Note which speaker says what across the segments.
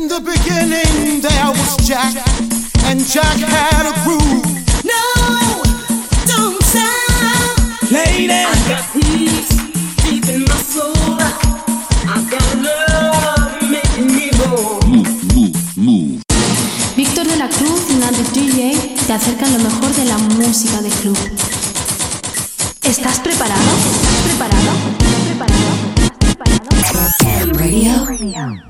Speaker 1: In the beginning there was Jack, and Jack had a groove.
Speaker 2: No, don't stop.
Speaker 1: Lady,
Speaker 2: I got peace deep in my soul. I got love making me whole.
Speaker 3: Víctor de la Cruz y Nandi DJ te acercan lo mejor de la música de club. ¿Estás preparado? ¿Estás preparado? ¿Estás preparado? ¿Estás preparado? Radio.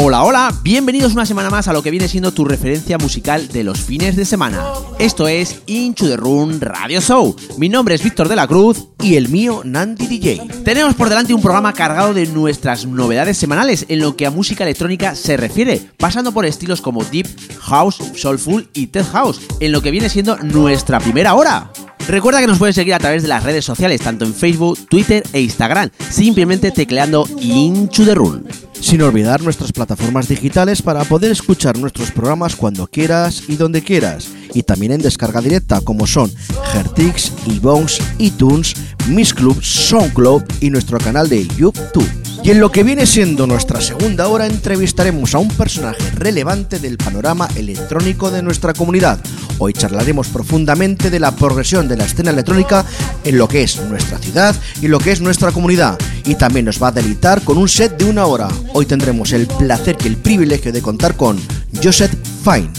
Speaker 4: Hola, hola, bienvenidos una semana más a lo que viene siendo tu referencia musical de los fines de semana. Esto es Into the Room Radio Show. Mi nombre es Víctor de la Cruz y el mío Nandy DJ. Tenemos por delante un programa cargado de nuestras novedades semanales en lo que a música electrónica se refiere, pasando por estilos como Deep, House, Soulful y Tech House, en lo que viene siendo nuestra primera hora. Recuerda que nos puedes seguir a través de las redes sociales, tanto en Facebook, Twitter e Instagram, simplemente tecleando Into the Room.
Speaker 5: Sin olvidar nuestras plataformas digitales para poder escuchar nuestros programas cuando quieras y donde quieras. Y también en descarga directa como son Hertix, iBones, iTunes, Miss Club, SoundCloud y nuestro canal de YouTube. Y en lo que viene siendo nuestra segunda hora entrevistaremos a un personaje relevante del panorama electrónico de nuestra comunidad. Hoy charlaremos profundamente de la progresión de la escena electrónica en lo que es nuestra ciudad y lo que es nuestra comunidad. Y también nos va a deleitar con un set de una hora. Hoy tendremos el placer y el privilegio de contar con Joseph Fine.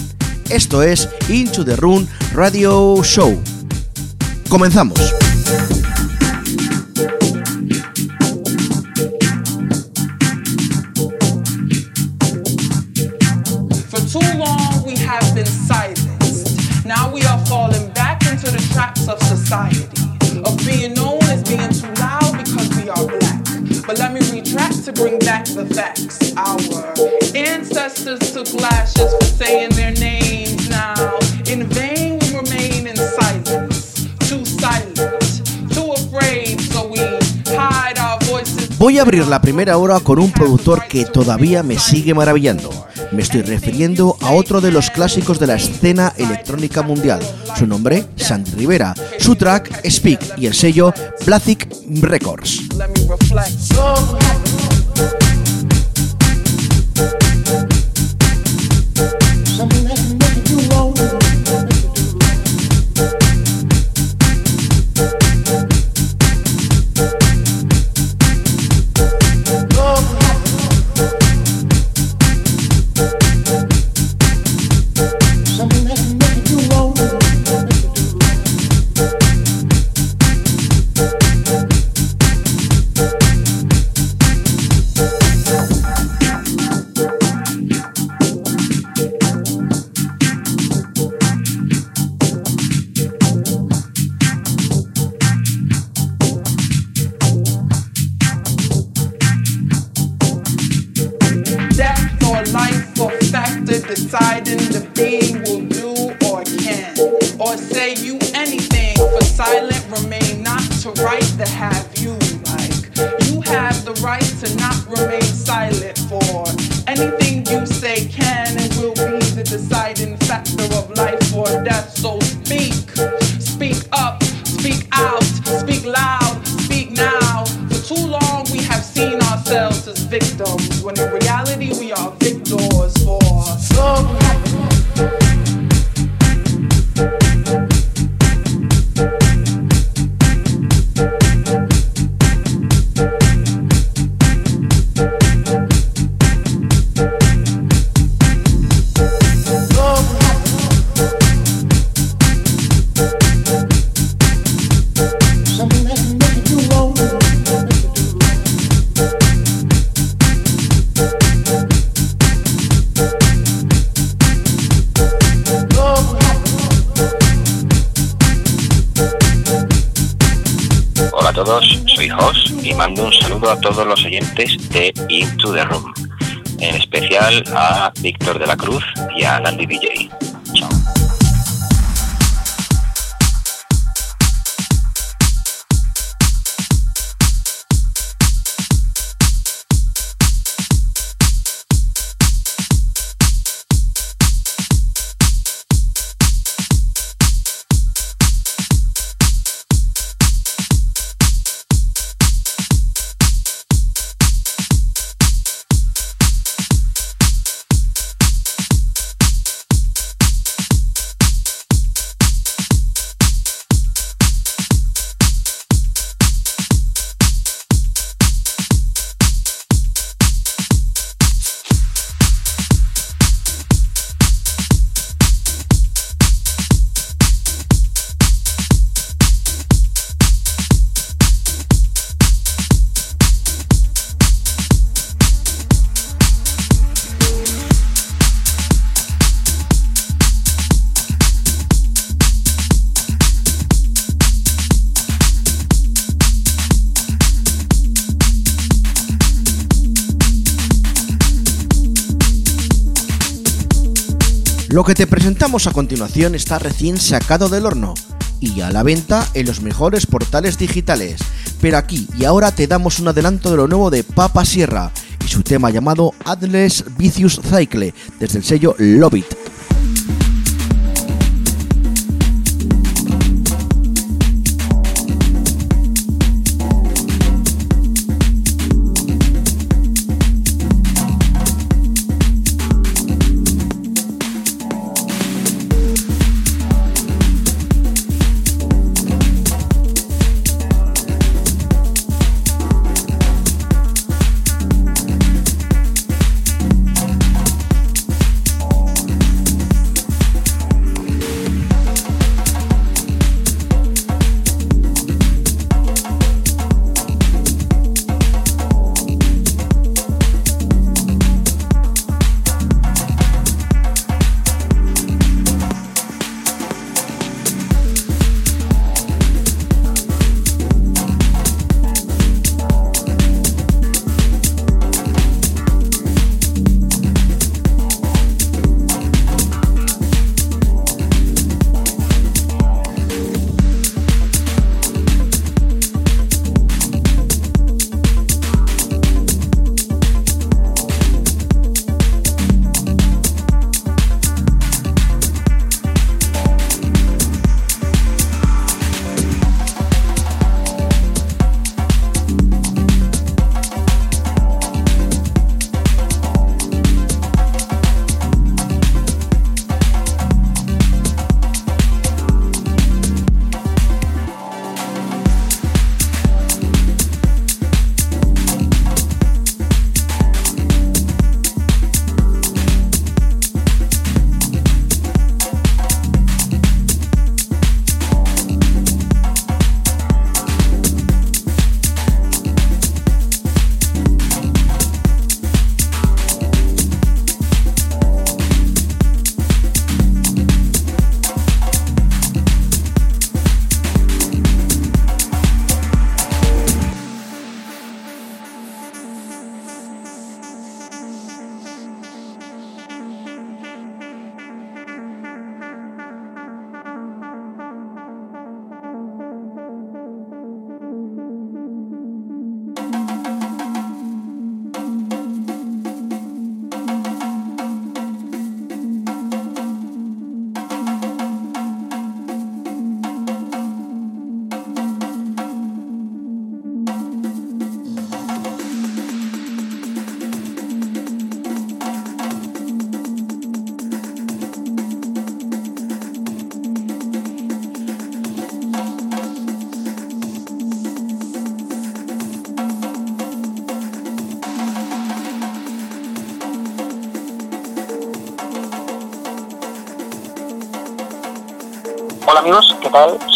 Speaker 5: Esto es Into the Room Radio Show. Comenzamos.
Speaker 6: Bring back the facts. Our ancestors took lashes for saying
Speaker 5: Voy a abrir la primera hora con un productor que todavía me sigue maravillando. Me estoy refiriendo a otro de los clásicos de la escena electrónica mundial. Su nombre, Sandy Rivera. Su track, Speak, y el sello, Plastic Records.
Speaker 7: Into the Room, en especial a Víctor de la Cruz y a Landy DJ.
Speaker 5: Lo que te presentamos a continuación está recién sacado del horno y a la venta en los mejores portales digitales. Pero aquí y ahora te damos un adelanto de lo nuevo de Papa Sierra y su tema llamado Atlas Vicious Cycle desde el sello Love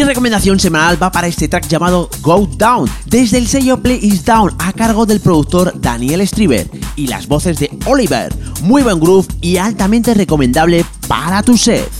Speaker 4: Mi recomendación semanal va para este track llamado Go Down, desde el sello Play Is Down, a cargo del productor Daniel Striver y las voces de Oliver. Muy buen groove y altamente recomendable para tu set.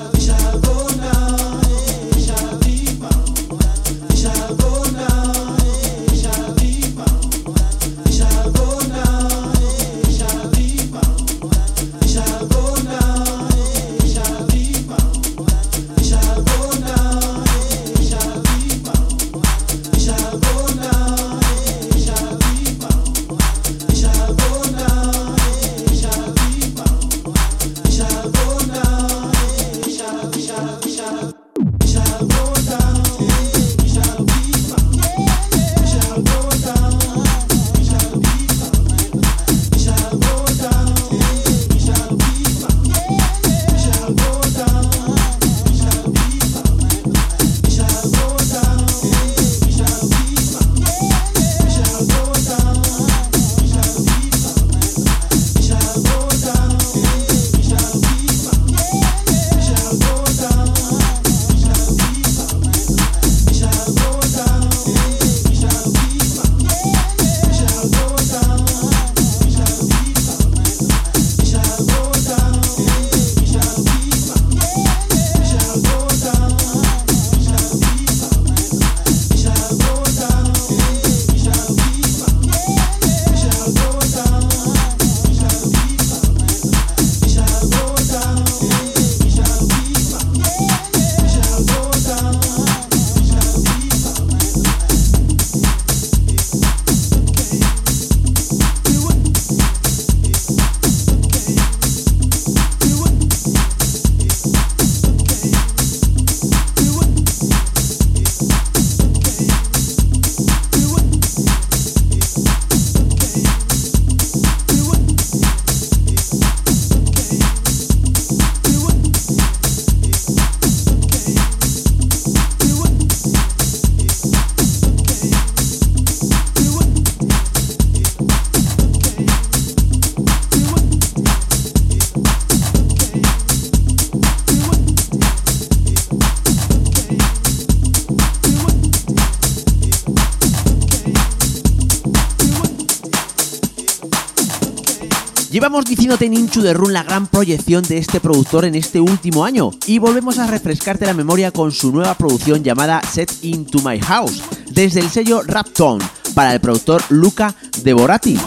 Speaker 4: Llevamos diciéndote en Inchu de Run la gran proyección de este productor en este último año y volvemos a refrescarte la memoria con su nueva producción llamada Set Into My House desde el sello Raptone para el productor Luca Devorati.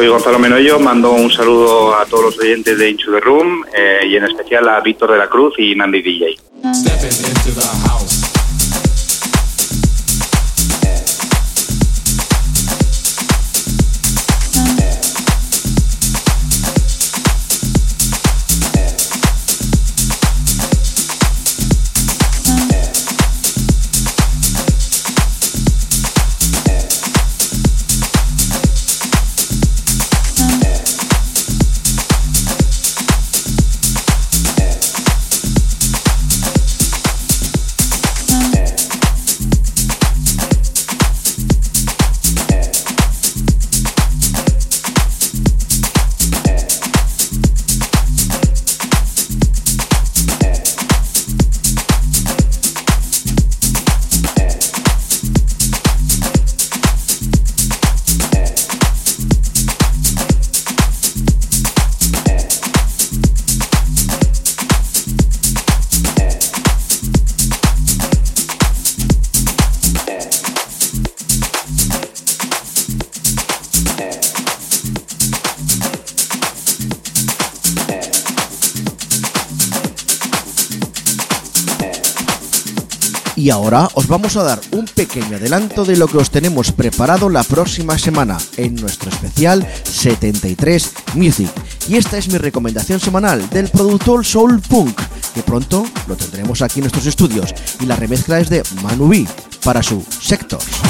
Speaker 8: Soy Gonzalo Menoyo. Mando un saludo a todos los oyentes de Into the Room eh, y en especial a Víctor de la Cruz y Nandi DJ.
Speaker 5: Y ahora os vamos a dar un pequeño adelanto de lo que os tenemos preparado la próxima semana en nuestro especial 73 Music. Y esta es mi recomendación semanal del productor Soul Punk, que pronto lo tendremos aquí en nuestros estudios. Y la remezcla es de Manu B para su Sectors.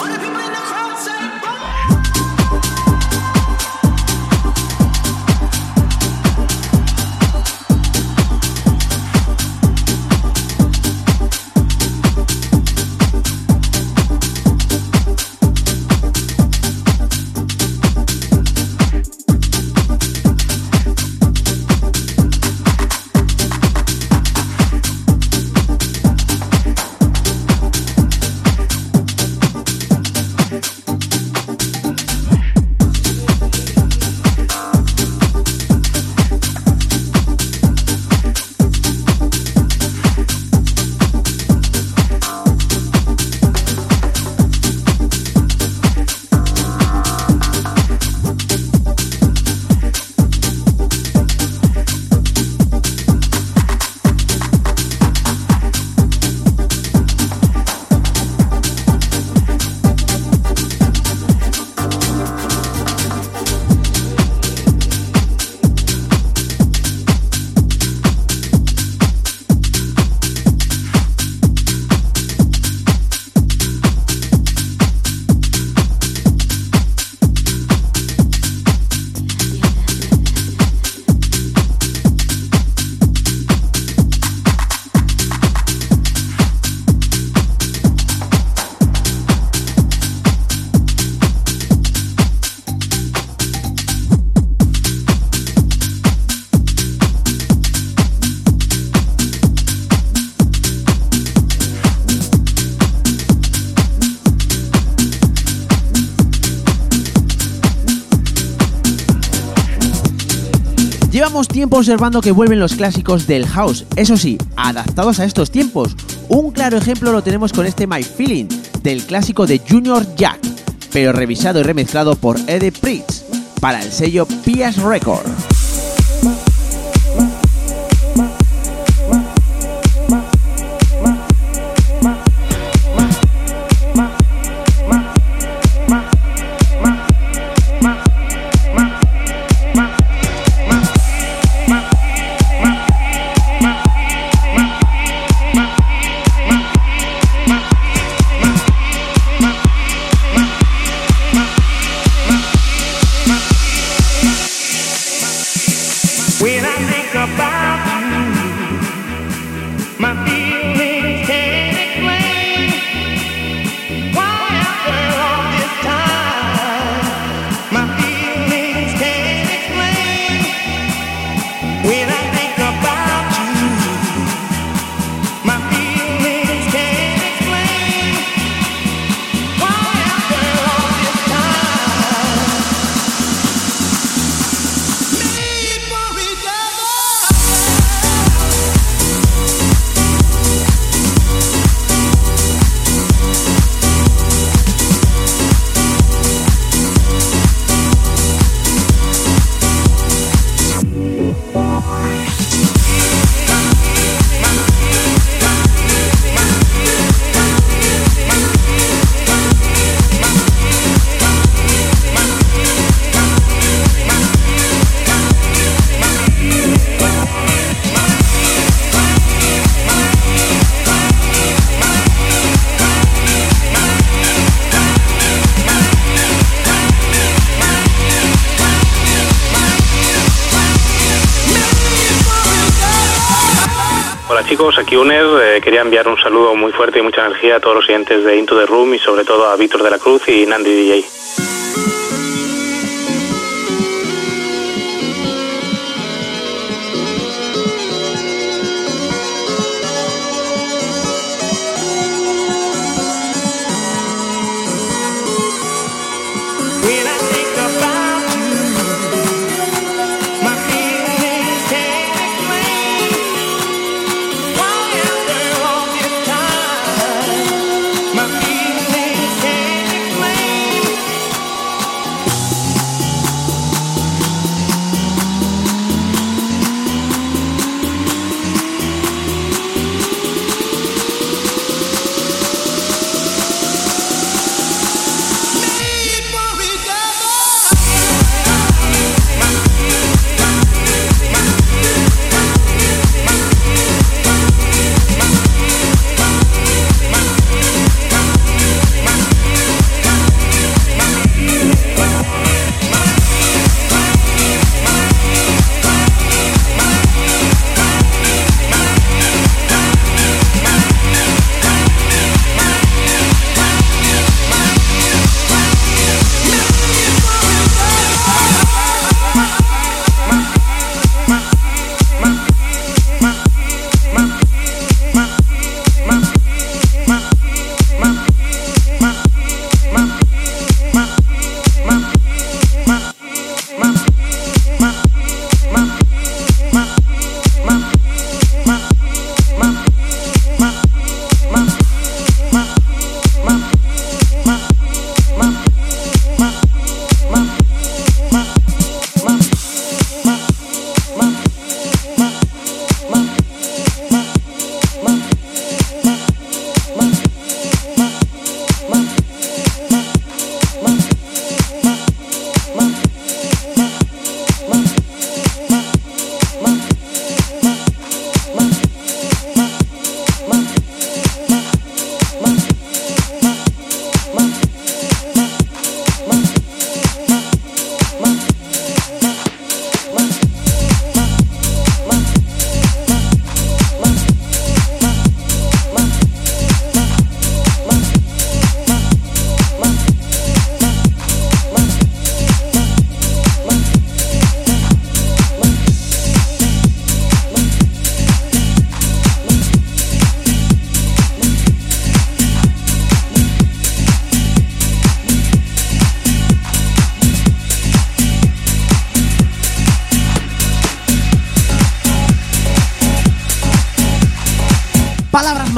Speaker 4: Tiempo observando que vuelven los clásicos del house, eso sí, adaptados a estos tiempos. Un claro ejemplo lo tenemos con este My Feeling, del clásico de Junior Jack, pero revisado y remezclado por Eddie Pritz, para el sello PS Record.
Speaker 9: Hola chicos, aquí Uner. Eh, quería enviar un saludo muy fuerte y mucha energía a todos los oyentes de Into the Room y sobre todo a Víctor de la Cruz y Nandy DJ.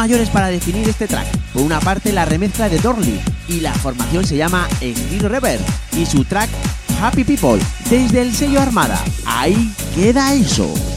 Speaker 4: Mayores para definir este track. Por una parte, la remezcla de Dorley y la formación se llama Steel Rever y su track Happy People desde el sello Armada. Ahí queda eso.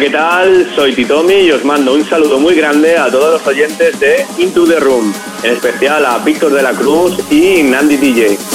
Speaker 10: ¿Qué tal? Soy Titomi y os mando un saludo muy grande a todos los oyentes de Into the Room, en especial a Víctor de la Cruz y Nandi DJ.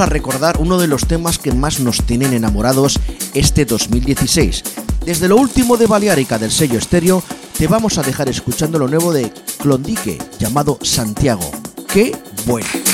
Speaker 11: A recordar uno de los temas que más nos tienen enamorados este 2016. Desde lo último de Balearica del sello estéreo, te vamos a dejar escuchando lo nuevo de Clondique, llamado Santiago. ¡Qué bueno!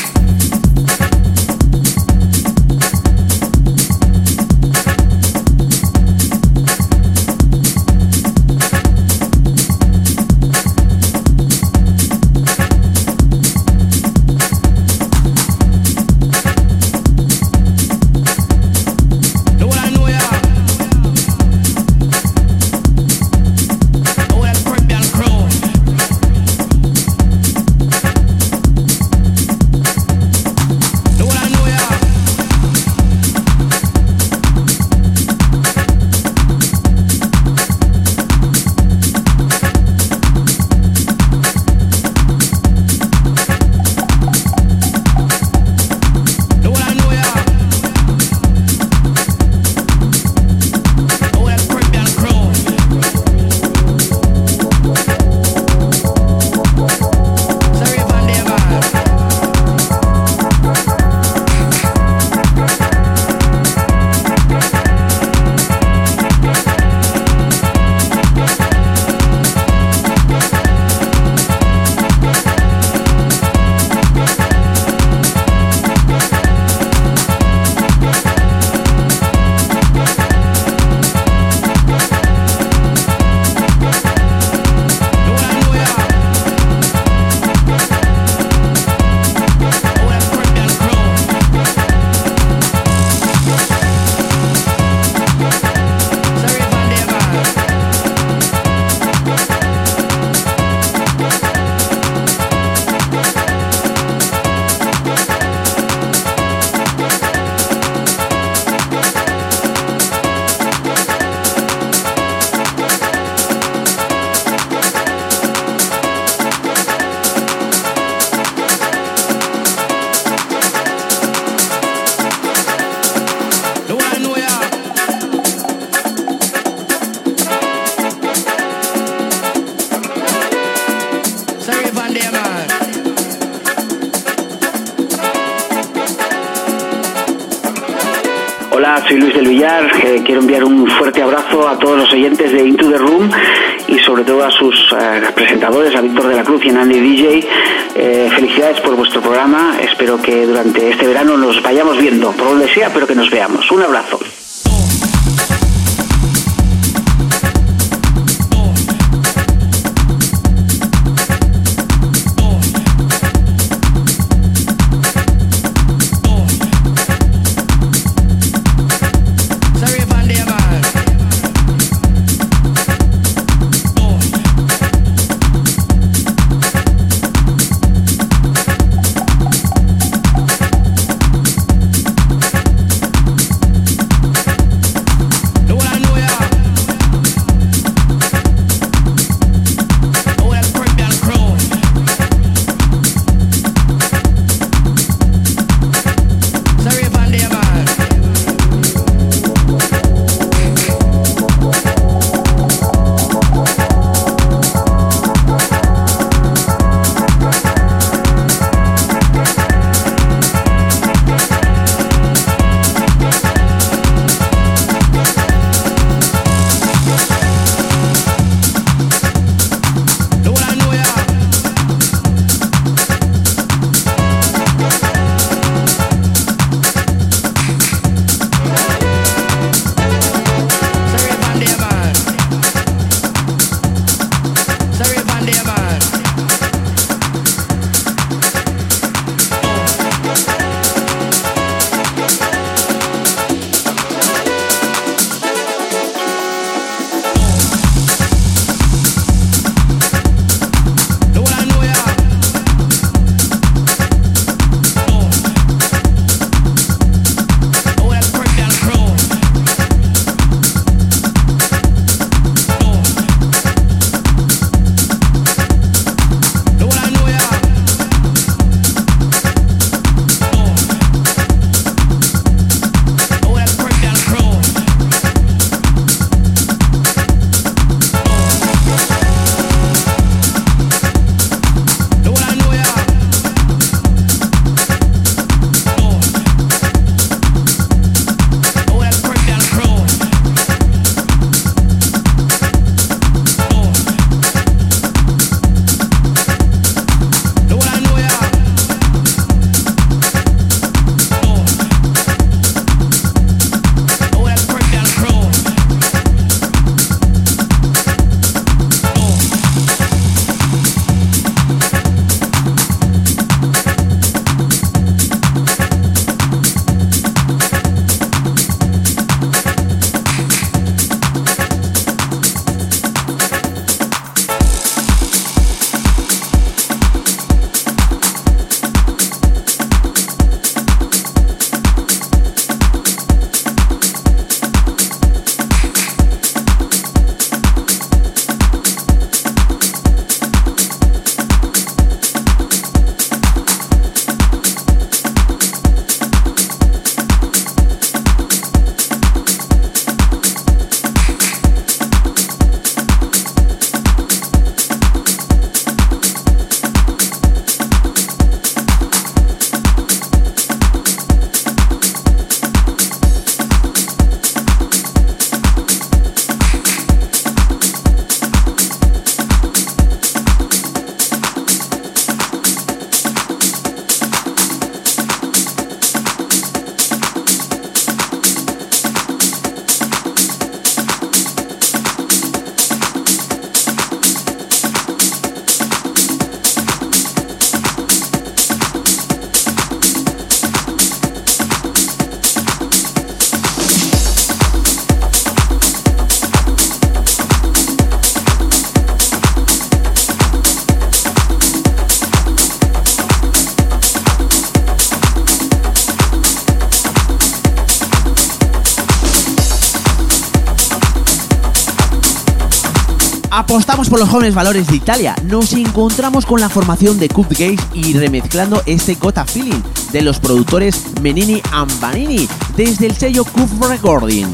Speaker 4: Apostamos por los jóvenes valores de Italia. Nos encontramos con la formación de Cup Gaze y remezclando este Gota Feeling de los productores Menini Ambanini desde el sello Cup Recording.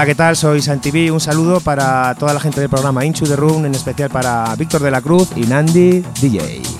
Speaker 12: Hola, ¿qué tal? Soy Santiví. Un saludo para toda la gente del programa Into the Room, en especial para Víctor de la Cruz y Nandi DJ.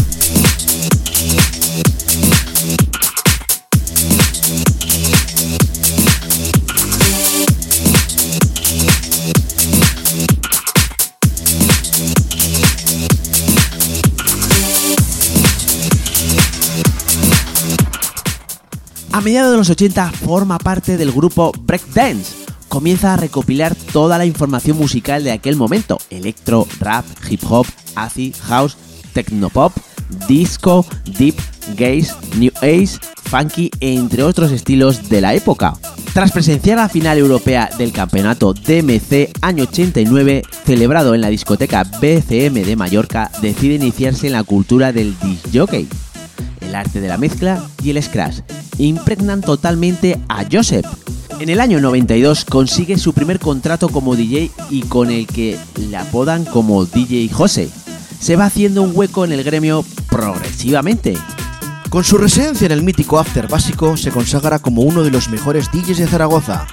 Speaker 4: A mediados de los 80 forma parte del grupo Breakdance. Comienza a recopilar toda la información musical de aquel momento: electro, rap, hip hop, acid, house, technopop, disco, deep, gaze, new age, funky, entre otros estilos de la época. Tras presenciar la final europea del campeonato DMC año 89, celebrado en la discoteca BCM de Mallorca, decide iniciarse en la cultura del disc jockey el arte de la mezcla y el scratch. Impregnan totalmente a Joseph. En el año 92 consigue su primer contrato como DJ y con el que le apodan como DJ Jose. Se va haciendo un hueco en el gremio progresivamente.
Speaker 5: Con su residencia en el mítico After Básico, se consagra como uno de los mejores DJs de Zaragoza.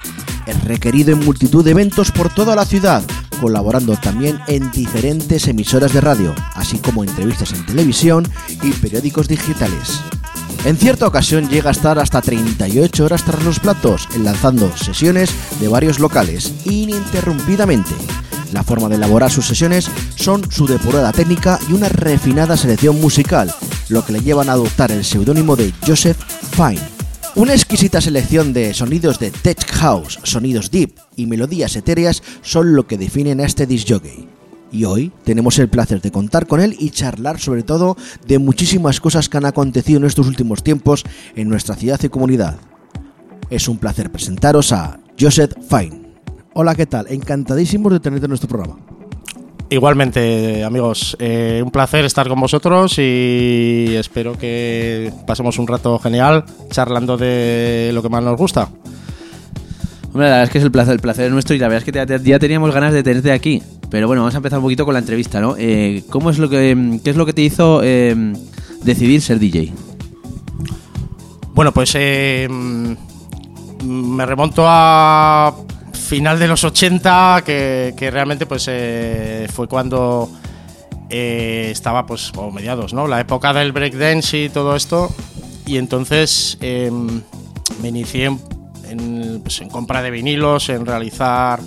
Speaker 5: Es requerido en multitud de eventos por toda la ciudad, colaborando también en diferentes emisoras de radio, así como entrevistas en televisión y periódicos digitales. En cierta ocasión llega a estar hasta 38 horas tras los platos, enlazando sesiones de varios locales, ininterrumpidamente. La forma de elaborar sus sesiones son su depurada técnica y una refinada selección musical, lo que le llevan a adoptar el seudónimo de Joseph Fine. Una exquisita selección de sonidos de tech house, sonidos deep y melodías etéreas son lo que definen a este disc jockey. Y hoy tenemos el placer de contar con él y charlar sobre todo de muchísimas cosas que han acontecido en estos últimos tiempos en nuestra ciudad y comunidad. Es un placer presentaros a Joseph Fine. Hola, ¿qué tal? Encantadísimos de tenerte en nuestro programa.
Speaker 13: Igualmente, amigos, eh, un placer estar con vosotros y espero que pasemos un rato genial charlando de lo que más nos gusta.
Speaker 4: Hombre, la verdad es que es el placer, el placer es nuestro y la verdad es que ya, teníamos ganas de tenerte aquí. Pero bueno, vamos a empezar un poquito con la entrevista, ¿no? Eh, ¿Cómo es lo que, qué es lo que te hizo eh, decidir ser DJ?
Speaker 13: Bueno, pues eh, me remonto a final de los 80, que, realmente pues eh, fue cuando eh, estaba pues o mediados, ¿no? La época del breakdance y todo esto. Y entonces eh, me inicié pues, en compra de vinilos, en realizar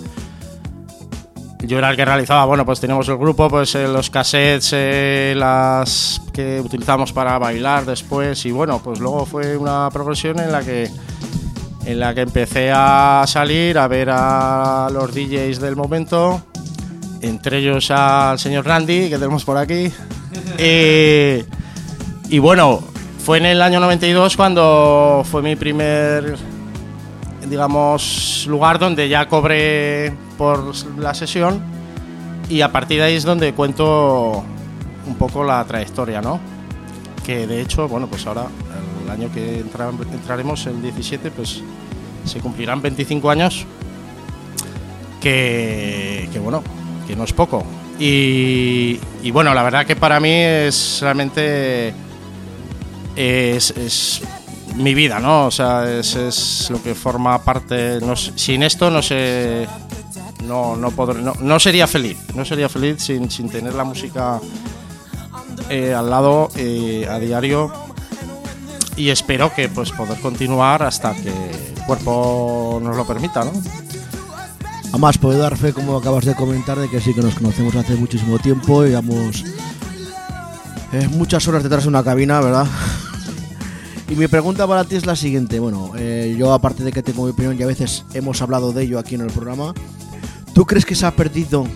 Speaker 13: yo era el que realizaba, bueno, pues teníamos el grupo, pues eh, los cassettes, eh, las que utilizamos para bailar después y bueno, pues luego fue una progresión en la que en la que empecé a salir a ver a los DJs del momento, entre ellos al señor Randy, que tenemos por aquí. y, y bueno, fue en el año 92 cuando fue mi primer, digamos, lugar donde ya cobré por la sesión y a partir de ahí es donde cuento un poco la trayectoria, ¿no? Que de hecho, bueno, pues ahora año que entra, entraremos, el 17, pues se cumplirán 25 años, que, bueno, que no es poco. Y, y, bueno, la verdad que para mí es realmente es, es mi vida, ¿no? O sea, es, es lo que forma parte. No, sin esto no sé. No, no, podré, no, no, sería feliz. No sería feliz sin, sin tener la música eh, al lado eh, a diario. Y espero que pues poder continuar hasta que el cuerpo nos lo permita, ¿no?
Speaker 5: Además, puedo dar fe, como acabas de comentar, de que sí que nos conocemos hace muchísimo tiempo. Llevamos eh, muchas horas detrás de una cabina, ¿verdad? Y mi pregunta para ti es la siguiente. Bueno, eh, yo aparte de que tengo mi opinión y a veces hemos hablado de ello aquí en el programa, ¿tú crees que se ha perdido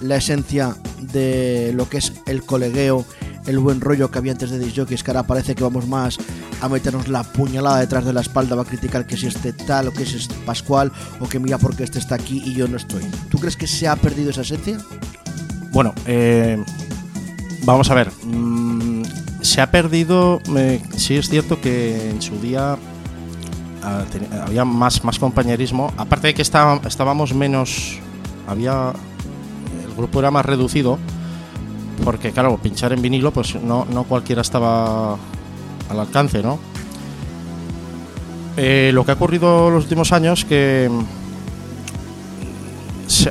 Speaker 5: la esencia de lo que es el colegueo el buen rollo que había antes de Disc que ahora parece que vamos más a meternos la puñalada detrás de la espalda, va a criticar que si este tal o que es este Pascual o que mira porque este está aquí y yo no estoy. ¿Tú crees que se ha perdido esa esencia?
Speaker 13: Bueno, eh, vamos a ver. mm, se ha perdido. sí, es cierto que en su día ah, había más, más compañerismo. Aparte de que está- estábamos menos. Había. El grupo era más reducido. Porque, claro, pinchar en vinilo, pues no, no cualquiera estaba al alcance, ¿no? Eh, lo que ha ocurrido los últimos años que.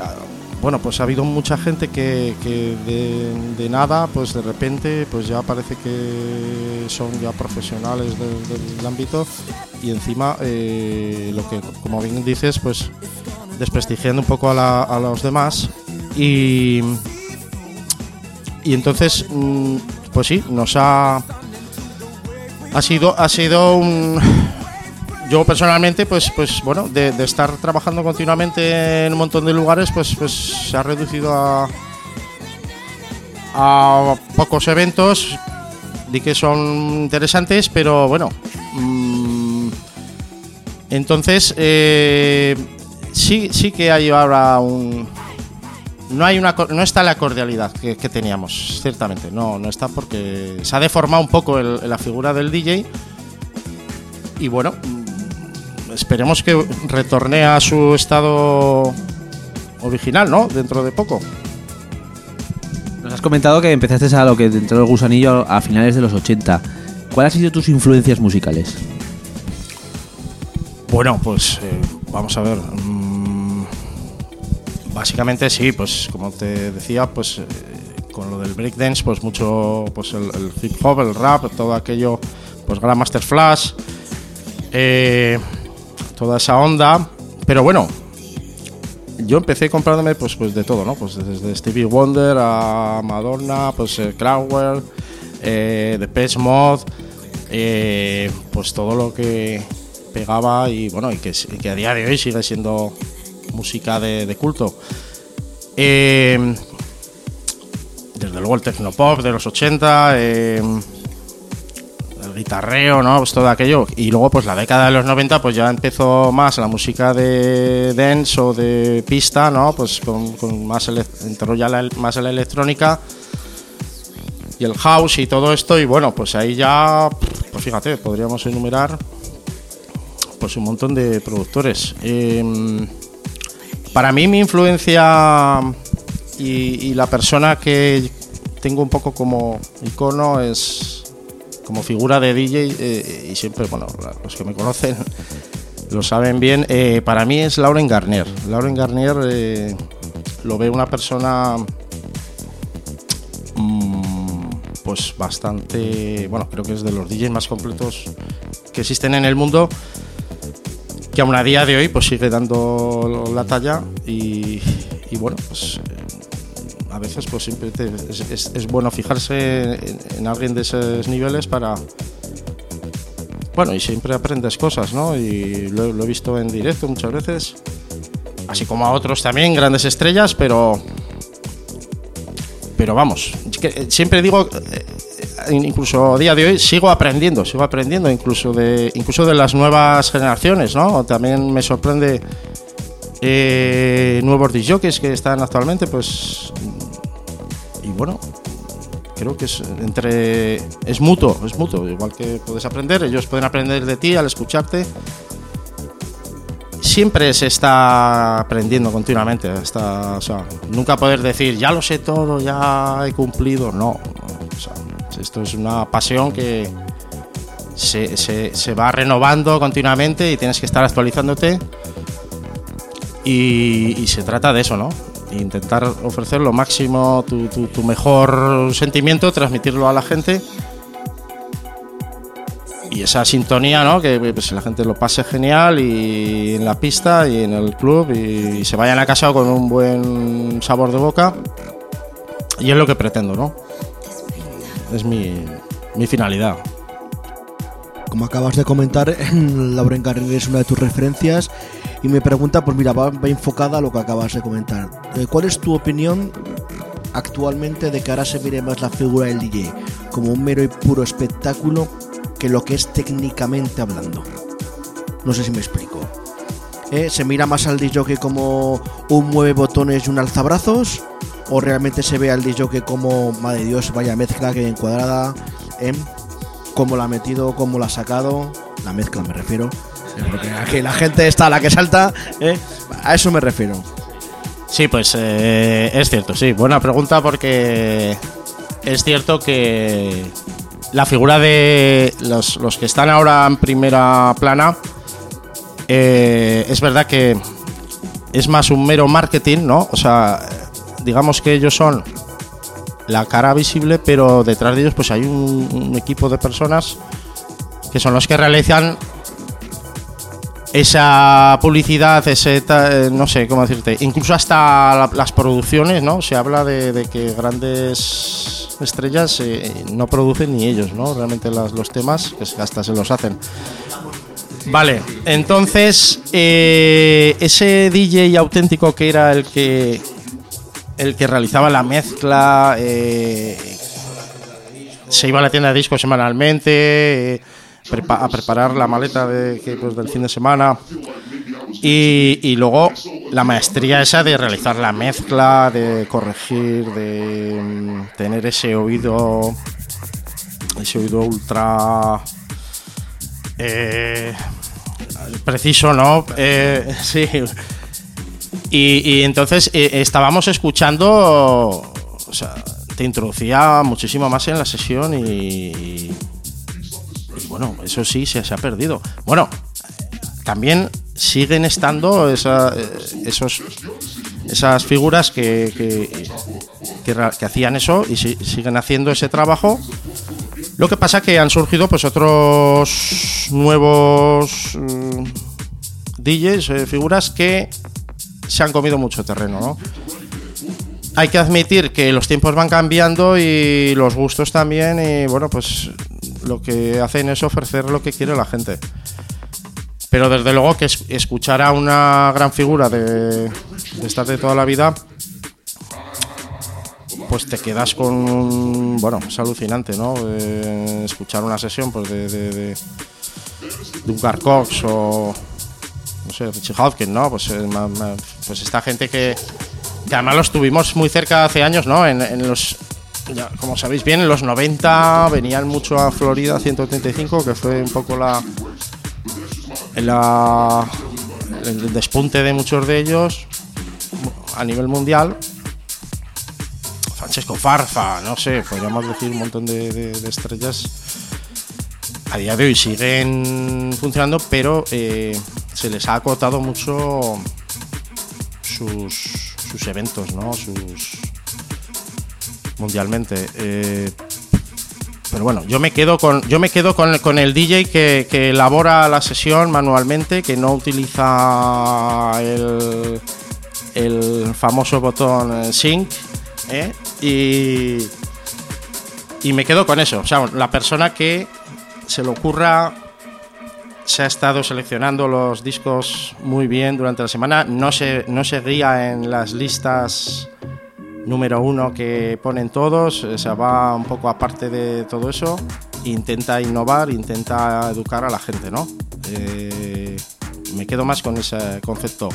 Speaker 13: ha- bueno, pues ha habido mucha gente que, de, nada, pues de repente, pues ya parece que son ya profesionales del, del ámbito y encima, eh, lo que, como bien dices, pues desprestigiando un poco a, la- a los demás y y entonces, mm, pues sí, nos ha ha sido ha sido un yo personalmente pues pues bueno de, estar trabajando continuamente en un montón de lugares pues pues se ha reducido a a pocos eventos di que son interesantes pero bueno mm, entonces eh, sí sí que hay ahora un no hay una no está la cordialidad que, que teníamos ciertamente no no está porque se ha deformado un poco el- la figura del DJ y bueno mm, esperemos que retorne a su estado original no dentro de poco
Speaker 4: Nos has comentado que empezaste a lo que dentro del gusanillo a finales de los 80. ¿Cuáles han sido tus influencias musicales?
Speaker 13: Bueno, pues eh, vamos a ver. Básicamente sí, pues como te decía, pues eh, con lo del breakdance, pues mucho, pues el, hip hop, el rap, todo aquello, pues Grandmaster Flash, eh, toda esa onda. Pero bueno, yo empecé comprándome pues, pues de todo, ¿no? Pues desde Stevie Wonder a Madonna, pues eh, Crowell, eh, Mode, eh, pues todo lo que pegaba y bueno, que, y que a día de hoy sigue siendo música de, culto. Eh, desde luego el tecnopop de los 80, eh, el guitarreo, ¿no? Pues todo aquello. Y luego, pues la década de los 90, pues ya empezó más la música de dance o de pista, ¿no? Pues con, con más, entró ya la, más la electrónica y el house y todo esto. Y bueno, pues ahí ya, pues fíjate, podríamos enumerar pues un montón de productores. Eh, para mí mi influencia y, la persona que tengo un poco como icono es como figura de DJ eh, y siempre, bueno, los que me conocen lo saben bien, eh, para mí es Lauren Garnier. Lauren Garnier eh, lo ve una persona mm, pues bastante, bueno, creo que es de los DJs más completos que existen en el mundo que aún a día de hoy pues sigue dando la talla y, bueno pues eh, a veces pues siempre te- es, bueno fijarse en, en alguien de esos niveles para bueno y siempre aprendes cosas no y lo, he visto en directo muchas veces así como a otros también grandes estrellas pero pero vamos eh, siempre digo eh, incluso a día de hoy sigo aprendiendo, sigo aprendiendo incluso de incluso de las nuevas generaciones, ¿no? También me sorprende eh, nuevos disjockeys que están actualmente, pues y bueno, creo que es entre es mutuo, es mutuo, igual que puedes aprender, ellos pueden aprender de ti al escucharte. Siempre se está aprendiendo continuamente, sea, nunca poder decir ya lo sé todo, ya he cumplido, no. Esto es una pasión que se, se- se va renovando continuamente y tienes que estar actualizándote. Y, se trata de eso, ¿no? Intentar ofrecer lo máximo, tu, tu- tu mejor sentimiento, transmitirlo a la gente. Y esa sintonía, ¿no? Que pues, la gente lo pase genial y en la pista y en el club y, se vayan a casa con un buen sabor de boca. Y es lo que pretendo, ¿no? Es mi, mi finalidad.
Speaker 5: Como acabas de comentar, Lauren Garnier es una de tus referencias y me pregunta, pues mira, va, enfocada a lo que acabas de comentar. Eh, ¿Cuál es tu opinión actualmente de que ahora se mire más la figura del DJ? como un mero y puro espectáculo que lo que es técnicamente hablando. No sé si me explico. ¿Eh? ¿Se mira más al disc como un mueve botones y un alzabrazos? ¿O realmente se ve al disc como, madre Dios, vaya mezcla que encuadrada? ¿eh? ¿Cómo la ha metido? ¿Cómo la ha sacado? La mezcla me refiero. Porque aquí la gente está a la que salta. ¿eh? A eso me refiero.
Speaker 13: Sí, pues eh, es cierto, sí. Buena pregunta porque es cierto que la figura de los, los que están ahora en primera plana es verdad que es más un mero marketing, ¿no? O sea, digamos que ellos son la cara visible, pero detrás de ellos pues hay un, equipo de personas que son los que realizan esa publicidad, ese eh, no sé cómo decirte, incluso hasta la- las producciones, ¿no? Se habla de, que grandes estrellas eh, no producen ni ellos, ¿no? Realmente los temas, que hasta se los hacen. Vale, entonces eh, ese DJ auténtico que era el que el que realizaba la mezcla, eh, se iba a la tienda de discos semanalmente, eh, a preparar la maleta de, pues, del fin de semana. Y, y luego la maestría esa de realizar la mezcla, de corregir, de mm, tener ese oído, ese oído ultra eh, preciso, ¿no? Eh, sí. Y, entonces eh, estábamos escuchando, o sea, te introducía muchísimo más en la sesión y, y- bueno, eso sí se, ha perdido. Bueno, también siguen estando eh, esos, esas figuras que, que, hacían eso y si- siguen haciendo ese trabajo. Lo que pasa que han surgido pues otros nuevos mm, DJs, eh, figuras que se han comido mucho terreno, ¿no? Hay que admitir que los tiempos van cambiando y los gustos también y bueno, pues lo que hacen es ofrecer lo que quiere la gente. Pero desde luego que es- escuchar a una gran figura de, de estas de toda la vida, pues te quedas con. Bueno, es alucinante, ¿no? Eh, escuchar una sesión pues de, de, de, un o... No sé, Richie ¿no? Pues, eh, pues esta gente que, que además los tuvimos muy cerca hace años, ¿no? En, los... como sabéis bien, en los 90 venían mucho a Florida 135, que fue un poco la... la el despunte de muchos de ellos a nivel mundial. Francesco Farfa, no sé, podríamos decir un montón de estrellas. A día de hoy siguen funcionando, pero eh, se les ha acotado mucho sus, eventos, ¿no? Sus mundialmente. Eh, pero bueno, yo me quedo con, yo me quedo con, con el DJ que, que elabora la sesión manualmente, que no utiliza el, el famoso botón eh, sync, ¿eh? y, y me quedo con eso. O sea, la persona que se le ocurra, se ha estado seleccionando los discos muy bien durante la semana, no se, no se guía en las listas número uno que ponen todos, o sea, va un poco aparte de todo eso, intenta innovar, intenta educar a la gente, ¿no? Eh, me quedo más con ese concepto.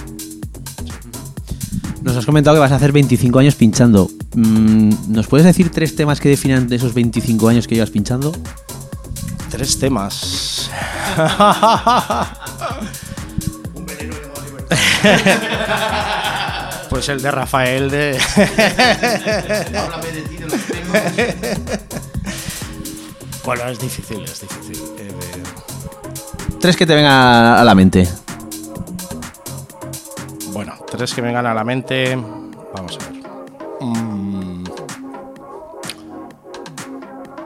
Speaker 4: Nos has comentado que vas a hacer 25 años pinchando. Mm, ¿Nos puedes decir tres temas que definan de esos 25 años que llevas pinchando?
Speaker 13: Tres temas. pues el de Rafael de. bueno, es difícil, es difícil. Eh,
Speaker 4: Tres que te vengan a la mente.
Speaker 13: Bueno, tres que me vengan a la mente. Vamos a ver. Mm.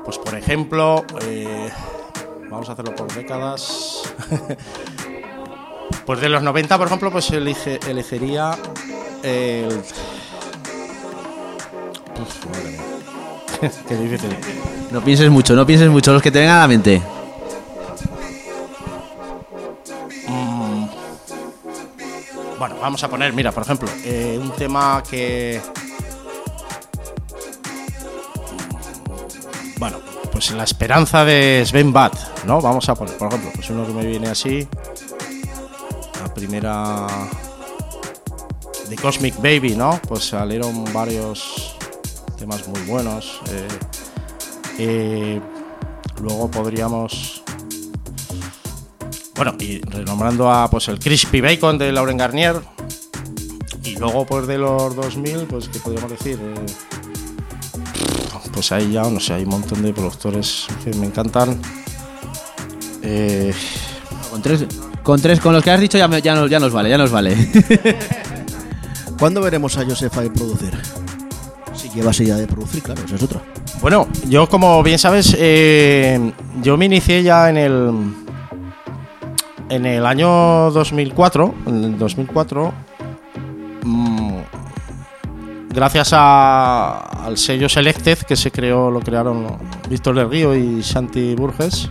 Speaker 13: Pues por ejemplo, eh, vamos a hacerlo por décadas. pues de los 90, por ejemplo, pues elige- elegiría el. Uf, madre mía. Qué difícil.
Speaker 4: No pienses mucho, no pienses mucho, los que te vengan a la mente.
Speaker 13: Mm. Bueno, vamos a poner, mira, por ejemplo, eh, un tema que. Bueno, pues la esperanza de Sven Bat, ¿no? Vamos a poner, por ejemplo, pues uno que me viene así. La primera de Cosmic Baby, ¿no? Pues salieron varios temas muy buenos. eh, eh, luego podríamos. Bueno, y renombrando a pues el Crispy Bacon de Lauren Garnier. Y luego pues de los 2000, pues qué podríamos decir. Eh, pues ahí ya, no sé, hay un montón de productores que me encantan. Eh,
Speaker 4: Con tres, con tres, con los que has dicho ya, me- ya, nos, ya nos vale, ya nos vale.
Speaker 5: ¿Cuándo veremos a Josefa de producir? Si llevas ya de producir, claro, esa es otra.
Speaker 13: Bueno, yo como bien sabes, eh, yo me inicié ya en el en el año 2004, en el 2004, mm, gracias al sello Selected que se creó, lo crearon Víctor del Río y Santi Burges.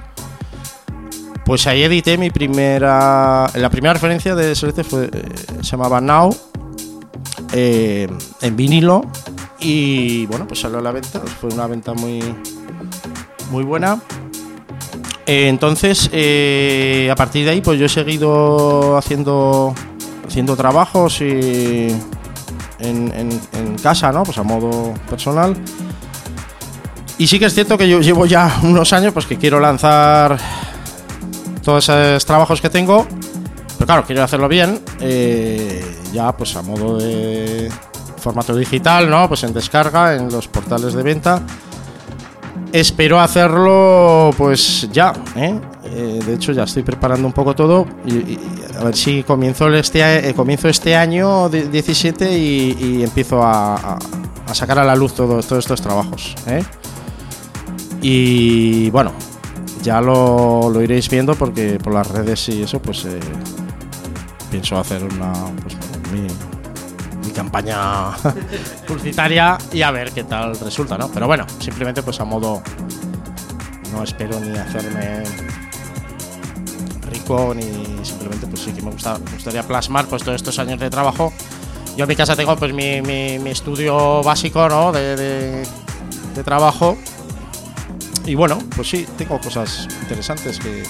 Speaker 13: Pues ahí edité mi primera, la primera referencia de Selected fue, eh, se llamaba Now, eh, en vinilo y bueno pues salió a la venta fue una venta muy muy buena entonces eh, a partir de ahí pues yo he seguido haciendo haciendo trabajos y en, casa no pues a modo personal y sí que es cierto que yo llevo ya unos años pues que quiero lanzar todos esos trabajos que tengo pero claro, quiero hacerlo bien, eh, ya pues a modo de formato digital, ¿no? Pues en descarga, en los portales de venta. Espero hacerlo pues ya, ¿eh? Eh, de hecho ya estoy preparando un poco todo a ver si comienzo este, eh, comienzo este año de- 17 y, empiezo a, sacar a la luz todo- todos estos trabajos, ¿eh? Y bueno, ya lo, lo iréis viendo porque por las redes y eso, pues pienso hacer una pues, mi, mi campaña publicitaria y a ver qué tal resulta, ¿no? Pero bueno, simplemente pues a modo no espero ni hacerme ni simplemente pues sí que me, gusta, me gustaría plasmar pues todos estos años de trabajo. Yo en mi casa tengo pues mi, estudio básico, ¿no? De, trabajo y bueno, pues sí, tengo cosas interesantes que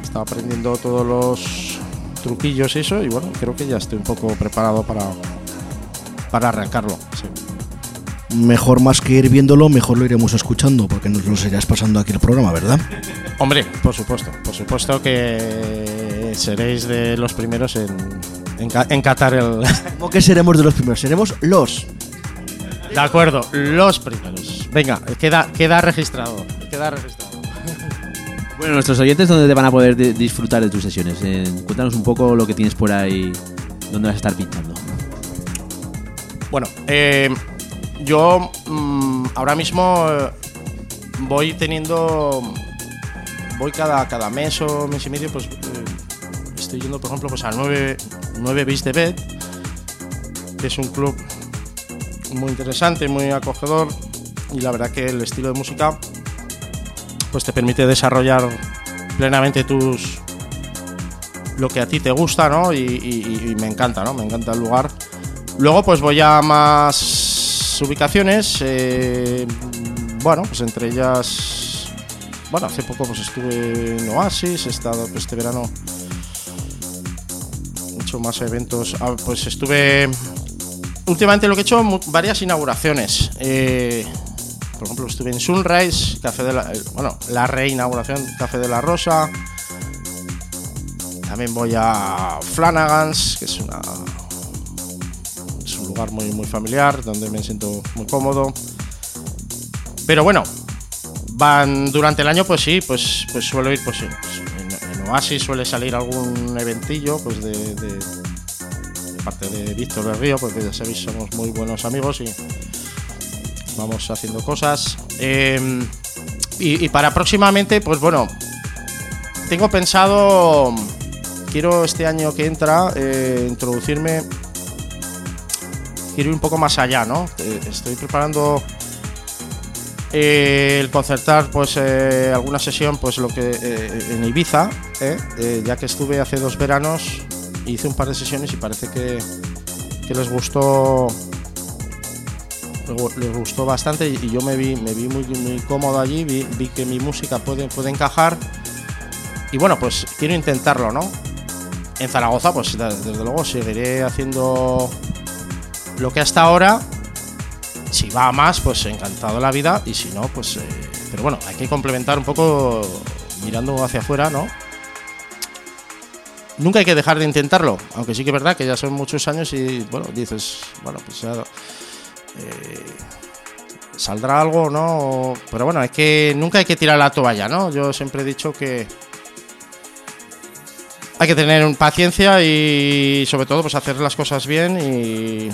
Speaker 13: estaba aprendiendo todos los truquillos y eso y bueno, creo que ya estoy un poco preparado para para arrancarlo.
Speaker 5: Mejor más que ir viéndolo, mejor lo iremos escuchando, porque nos lo irás pasando aquí el programa, ¿verdad?
Speaker 13: Hombre, por supuesto, por supuesto que seréis de los primeros en, en, ca- en catar el...
Speaker 5: ¿Cómo que seremos de los primeros? Seremos los.
Speaker 13: De acuerdo, los primeros. Venga, queda, queda registrado. Queda registrado.
Speaker 4: Bueno, nuestros oyentes, ¿dónde te van a poder di- disfrutar de tus sesiones? Eh, cuéntanos un poco lo que tienes por ahí, dónde vas a estar pinchando.
Speaker 13: Bueno, eh, yo mm, ahora mismo eh, voy teniendo. Voy cada, cada mes o mes y medio, pues eh, estoy yendo, por ejemplo, pues a 9, 9 Beats de Bed, que es un club muy interesante, muy acogedor. Y la verdad que el estilo de música pues te permite desarrollar plenamente tus lo que a ti te gusta, ¿no? Y me encanta, ¿no? Me encanta el lugar. Luego pues voy a más ubicaciones. eh, bueno, pues entre ellas. Bueno, hace poco pues estuve en Oasis, he estado pues, este verano. He más eventos. Ah, pues estuve. Últimamente lo que he hecho, varias inauguraciones. Eh, por ejemplo, estuve en Sunrise, Café de la. eh, Bueno, la reinauguración, Café de la Rosa. También voy a Flanagan's, que es una muy, muy familiar, donde me siento muy cómodo. Pero bueno, van durante el año, pues sí, pues, pues suelo ir, pues, pues en, Oasis suele salir algún eventillo, pues de, parte de Víctor del Río, porque ya sabéis, somos muy buenos amigos y vamos haciendo cosas. Y, y para próximamente, pues bueno, tengo pensado, quiero este año que entra, eh, introducirme quiero ir un poco más allá, ¿no? Eh, Estoy preparando eh, el concertar, pues eh, alguna sesión, pues lo que en Ibiza, ya que estuve hace dos veranos, hice un par de sesiones y parece que, les gustó le- les gustó bastante y yo me vi, me vi muy, muy cómodo allí, vi, vi que mi música puede, puede encajar y bueno, pues quiero intentarlo, ¿no? En Zaragoza, pues de- desde luego seguiré haciendo lo que hasta ahora. Si va a más, pues encantado la vida y si no, pues... eh, pero bueno, hay que complementar un poco mirando hacia afuera, ¿no? Nunca hay que dejar de intentarlo, aunque sí que es verdad que ya son muchos años y bueno, dices, bueno, pues ya eh, saldrá algo, ¿no? Pero bueno, es que nunca hay que tirar la toalla, ¿no? Yo siempre he dicho que hay que tener paciencia y sobre todo pues hacer las cosas bien y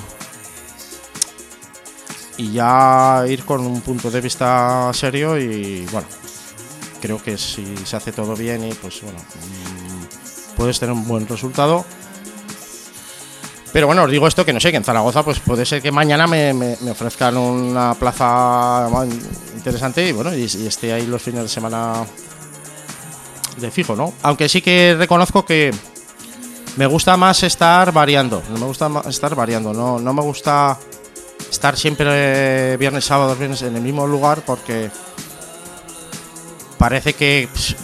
Speaker 13: y ya ir con un punto de vista serio y bueno, creo que si se hace todo bien y pues bueno, mm, puedes tener un buen resultado. Pero bueno, os digo esto que no sé, que en Zaragoza pues puede ser que mañana me, me- ofrezcan una plaza interesante y bueno, y, y esté ahí los fines de semana de fijo, ¿no? Aunque sí que reconozco que me gusta más estar variando, no me gusta estar variando, no, no me gusta estar siempre viernes, sábado, viernes en el mismo lugar porque parece que pss,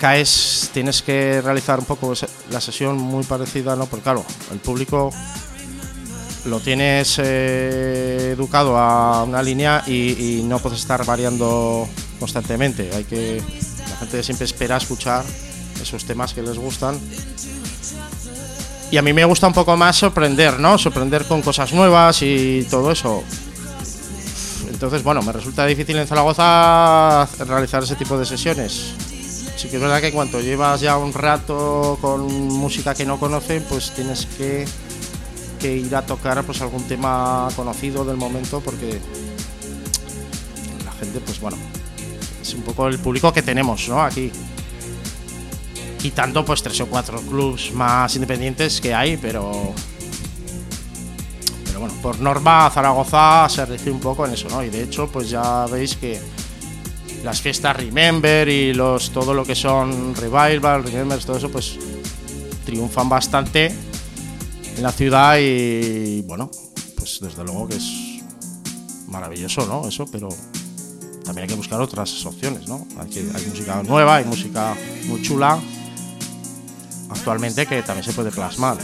Speaker 13: caes, tienes que realizar un poco la sesión muy parecida, ¿no? Porque claro, el público lo tienes eh, educado a una línea y, y no puedes estar variando constantemente. Hay que la gente siempre espera escuchar esos temas que les gustan. Y a mí me gusta un poco más sorprender, ¿no? Sorprender con cosas nuevas y todo eso. Entonces, bueno, me resulta difícil en Zaragoza realizar ese tipo de sesiones. Sí que es verdad que en cuanto llevas ya un rato con música que no conocen, pues tienes que, que ir a tocar pues algún tema conocido del momento porque la gente, pues bueno, es un poco el público que tenemos, ¿no? Aquí. Quitando pues tres o cuatro clubs más independientes que hay, pero pero bueno, por norma Zaragoza se rige un poco en eso, ¿no? Y de hecho, pues ya veis que las fiestas Remember y los todo lo que son Revival, Remembers, todo eso, pues triunfan bastante en la ciudad y bueno, pues desde luego que es maravilloso, ¿no? Eso, pero también hay que buscar otras opciones, ¿no? Hay música nueva, hay música muy chula actualmente que también se puede plasmar.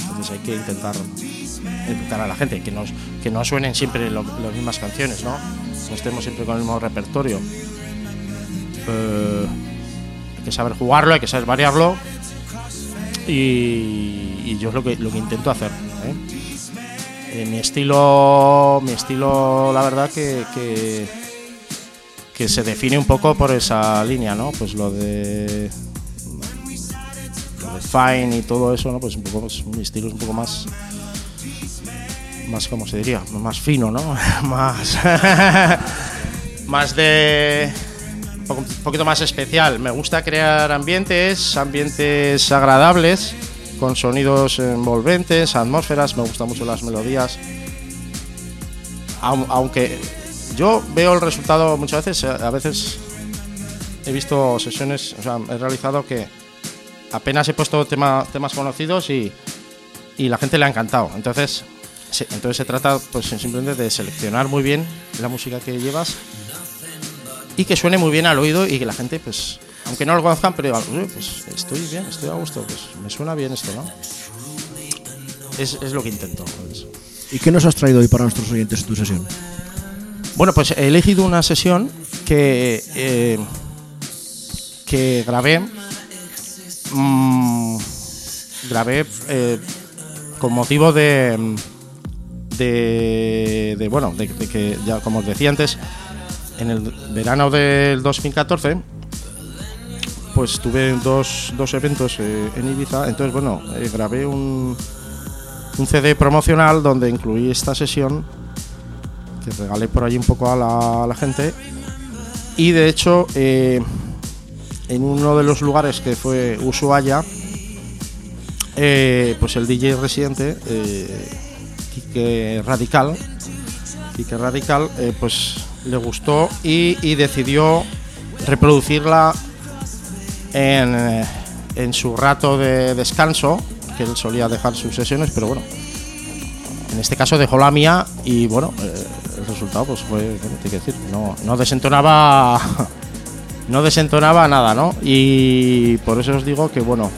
Speaker 13: Entonces hay que intentar educar a la gente, que, nos, que no suenen siempre lo- las mismas canciones, ¿no? Estemos siempre con el mismo repertorio. Eh, hay que saber jugarlo, hay que saber variarlo. Y, yo es lo que, lo que intento hacer. ¿eh? Eh, mi estilo, mi estilo, la verdad que, que, que se define un poco por esa línea, ¿no? Pues lo de fine y todo eso, ¿no? Pues un poco, pues, mi estilo es un poco más, más, ¿cómo se diría? Más fino, ¿no? más, más de, un poquito más especial. Me gusta crear ambientes, ambientes agradables, con sonidos envolventes, atmósferas. Me gustan mucho las melodías. Aun- Aunque yo veo el resultado muchas veces, a veces he visto sesiones, o sea, he realizado que apenas he puesto tema- temas conocidos y, y la gente le ha encantado. Entonces, se, entonces se trata pues simplemente de seleccionar muy bien la música que llevas y que suene muy bien al oído y que la gente, pues, aunque no lo conozcan, pero digan, "Uy, pues estoy bien, estoy a gusto, pues me suena bien esto, ¿no? Es, es lo que intento. pues.
Speaker 5: ¿Y qué nos has traído hoy para nuestros oyentes en tu sesión?
Speaker 13: Bueno, pues he elegido una sesión que, eh, que grabé. Mm, grabé eh, con motivo de. De, de, bueno, de, de que ya como os decía antes, en el verano del 2014, pues tuve dos, dos eventos eh, en Ibiza. Entonces, bueno, eh, grabé un, un CD promocional donde incluí esta sesión que regalé por allí un poco a la, a la gente. Y de hecho, eh, en uno de los lugares que fue Ushuaia, eh, pues el DJ residente, eh, Quique Radical, Quique Radical, eh, pues le gustó y, decidió reproducirla en, eh, en su rato de descanso, que él solía dejar sus sesiones, pero bueno, en este caso dejó la mía y bueno, el resultado pues fue, que decir, no, no desentonaba no desentonaba nada, ¿no? Y por eso os digo que bueno,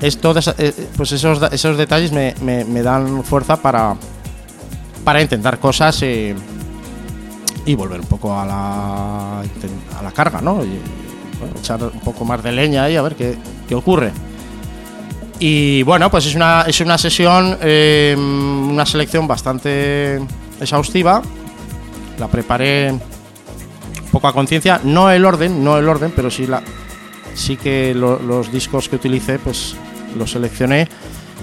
Speaker 13: esto, esa- eh, pues esos, esos detalles me, me- me dan fuerza para, para intentar cosas eh, y volver un poco a la, a la carga, ¿no? Y, echar un poco más de leña ahí a ver qué, qué ocurre. Y bueno, pues es una, es una sesión, eh, una selección bastante exhaustiva. La preparé poco conciencia, no el orden, no el orden, pero sí la, sí que lo- los discos que utilicé, pues los seleccioné,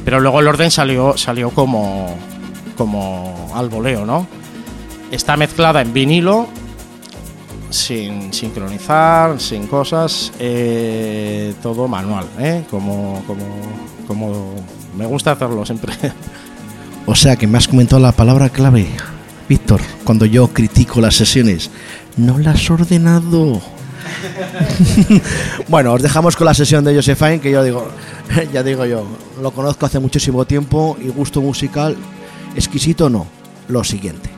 Speaker 13: pero luego el orden salió, salió como, como al voleo, ¿no? Está mezclada en vinilo, sin sincronizar, sin cosas, eh, todo manual, ¿eh? Como, como, como me gusta hacerlo siempre.
Speaker 14: O sea que me has comentado la palabra clave, Víctor, cuando yo critico las sesiones. No las has ordenado. bueno, os dejamos con la sesión de Josephine, que yo digo, ya digo yo, lo conozco hace muchísimo tiempo y gusto musical exquisito no. Lo siguiente.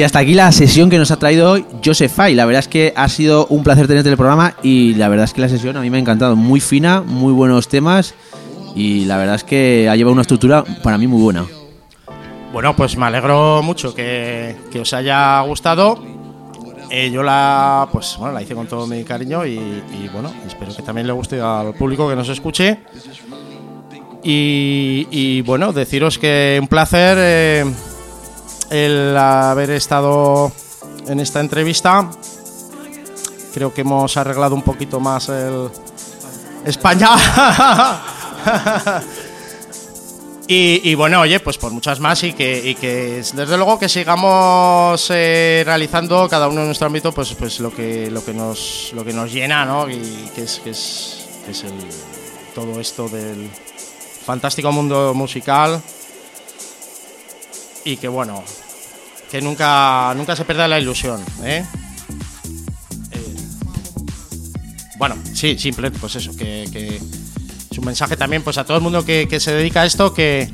Speaker 4: Y hasta aquí la sesión que nos ha traído hoy Joseph Fay. La verdad es que ha sido un placer tenerte en el programa y la verdad es que la sesión a mí me ha encantado. Muy fina, muy buenos temas y la verdad es que ha llevado una estructura para mí muy buena.
Speaker 13: Bueno, pues me alegro mucho que, os haya gustado. Eh, yo la, pues, bueno, la hice con todo mi cariño y, bueno, espero que también le guste al público que nos escuche. Y, y, bueno, deciros que un placer eh, el haber estado en esta entrevista. Creo que hemos arreglado un poquito más el España. Y, bueno, oye, pues por muchas más y que, desde luego que sigamos eh, realizando cada uno en nuestro ámbito, pues, pues lo que lo que nos lo que nos llena, ¿no? Y que es que es, que es el, todo esto del fantástico mundo musical y que bueno, que nunca nunca se pierda la ilusión, ¿eh? Eh, bueno, sí, simple, pues eso, que, que es un mensaje también pues a todo el mundo que, que se dedica a esto que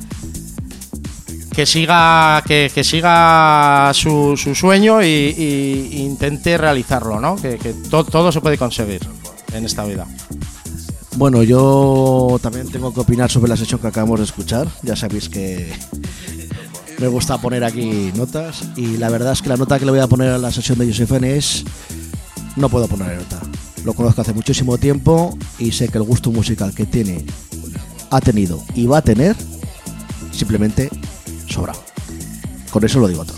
Speaker 13: que siga que, que siga su, su sueño y, y- intente realizarlo, ¿no? Que, que to- todo se puede conseguir en esta vida.
Speaker 5: Bueno, yo también tengo que opinar sobre la sesión que acabamos de escuchar. Ya sabéis que me gusta poner aquí notas y la verdad es que la nota que le voy a poner a la sesión de Josephine es no puedo poner nota. Lo conozco hace muchísimo tiempo y sé que el gusto musical que tiene, ha tenido y va a tener simplemente sobra. Con eso lo digo todo.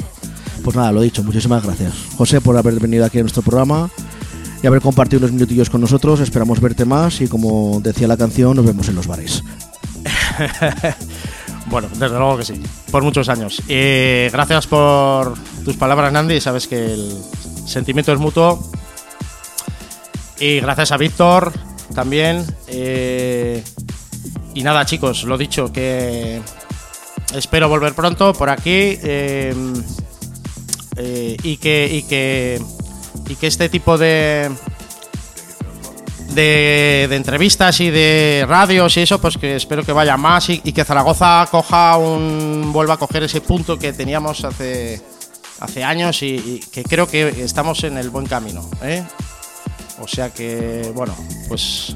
Speaker 5: Pues nada, lo dicho, muchísimas gracias. José por haber venido aquí a nuestro programa y haber compartido unos minutillos con nosotros. Esperamos verte más y como decía la canción, nos vemos en los bares.
Speaker 13: Bueno, desde luego que sí, por muchos años. Eh, gracias por tus palabras, Nandi. Sabes que el sentimiento es mutuo. Y gracias a Víctor también. Eh, y nada, chicos, lo dicho, que espero volver pronto por aquí. eh, y que. Y que. Y que este tipo de. De, entrevistas y de radios y eso, pues que espero que vaya más y, que Zaragoza coja un. vuelva a coger ese punto que teníamos hace. hace años y, que creo que estamos en el buen camino. ¿eh? O sea que, bueno, pues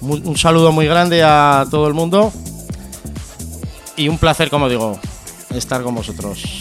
Speaker 13: un saludo muy grande a todo el mundo y un placer, como digo, estar con vosotros.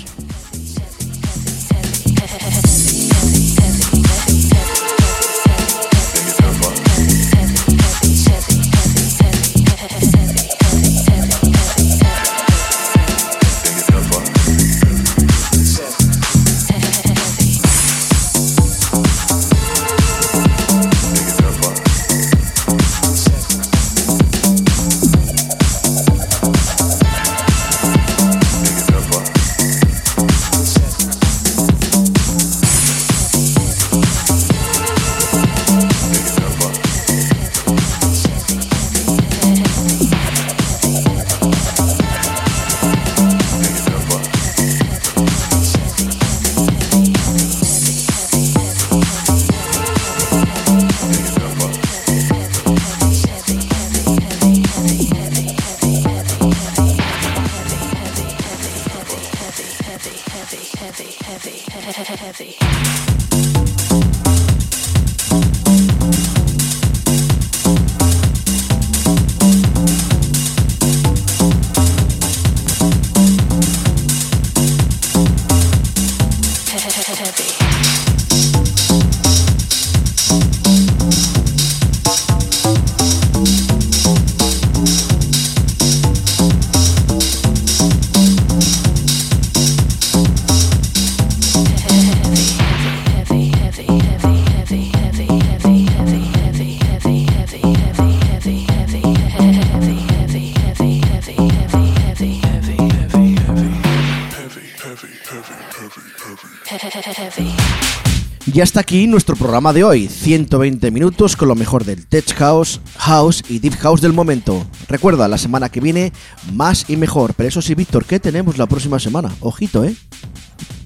Speaker 5: Nuestro programa de hoy, 120 minutos con lo mejor del Tech House, House y Deep House del momento. Recuerda, la semana que viene más y mejor, pero eso sí, Víctor, ¿qué tenemos la próxima semana? Ojito, ¿eh?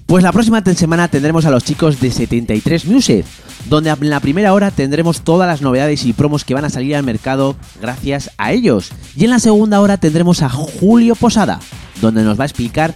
Speaker 4: Pues la próxima semana tendremos a los chicos de 73 Music, donde en la primera hora tendremos todas las novedades y promos que van a salir al mercado gracias a ellos. Y en la segunda hora tendremos a Julio Posada, donde nos va a explicar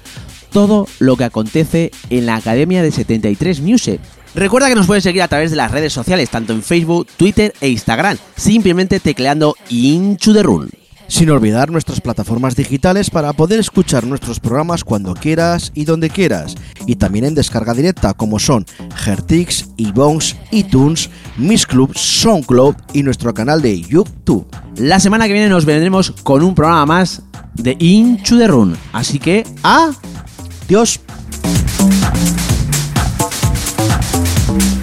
Speaker 4: todo lo que acontece en la Academia de 73 Music. Recuerda que nos puedes seguir a través de las redes sociales, tanto en Facebook, Twitter e Instagram, simplemente tecleando Into the Run.
Speaker 5: Sin olvidar nuestras plataformas digitales para poder escuchar nuestros programas cuando quieras y donde quieras. Y también en descarga directa como son Gertix, iBones, iTunes, Miss Club, SoundCloud y nuestro canal de YouTube.
Speaker 4: La semana que viene nos vendremos con un programa más de Into the Run. Así que, ¡adiós! Thank you.